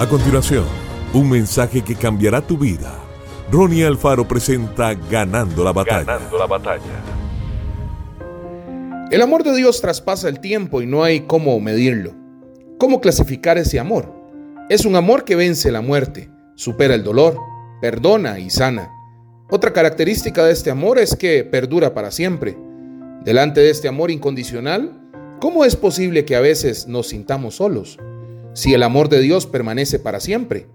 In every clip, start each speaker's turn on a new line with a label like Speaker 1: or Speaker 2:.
Speaker 1: A continuación, un mensaje que cambiará tu vida. Ronnie Alfaro presenta Ganando la batalla. Ganando la batalla.
Speaker 2: El amor de Dios traspasa el tiempo y no hay cómo medirlo. ¿Cómo clasificar ese amor? Es un amor que vence la muerte, supera el dolor, perdona y sana. Otra característica de este amor es que perdura para siempre. Delante de este amor incondicional, ¿cómo es posible que a veces nos sintamos solos? Si el amor de Dios permanece para siempre.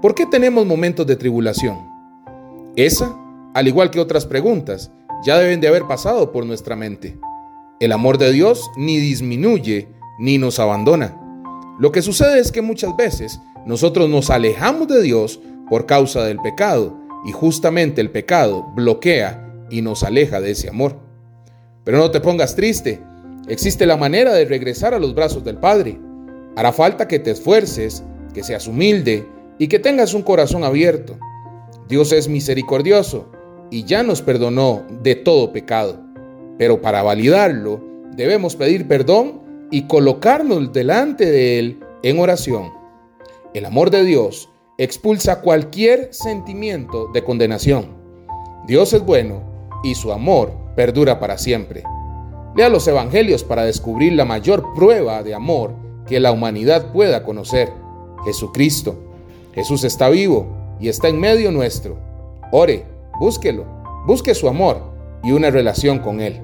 Speaker 2: ¿Por qué tenemos momentos de tribulación? Esa, al igual que otras preguntas, ya deben de haber pasado por nuestra mente. El amor de Dios ni disminuye ni nos abandona. Lo que sucede es que muchas veces nosotros nos alejamos de Dios por causa del pecado y justamente el pecado bloquea y nos aleja de ese amor. Pero no te pongas triste, existe la manera de regresar a los brazos del Padre. Hará falta que te esfuerces, que seas humilde y que tengas un corazón abierto. Dios es misericordioso y ya nos perdonó de todo pecado. Pero para validarlo debemos pedir perdón y colocarnos delante de Él en oración. El amor de Dios expulsa cualquier sentimiento de condenación. Dios es bueno y su amor perdura para siempre. Lea los evangelios para descubrir la mayor prueba de amor que la humanidad pueda conocer, Jesucristo. Jesús está vivo y está en medio nuestro. Ore, búsquelo, busque su amor y una relación con Él.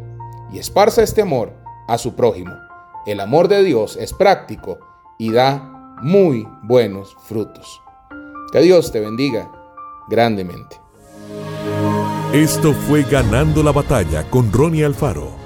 Speaker 2: Y esparza este amor a su prójimo. El amor de Dios es práctico y da muy buenos frutos. Que Dios te bendiga grandemente.
Speaker 1: Esto fue Ganando la Batalla con Ronnie Alfaro.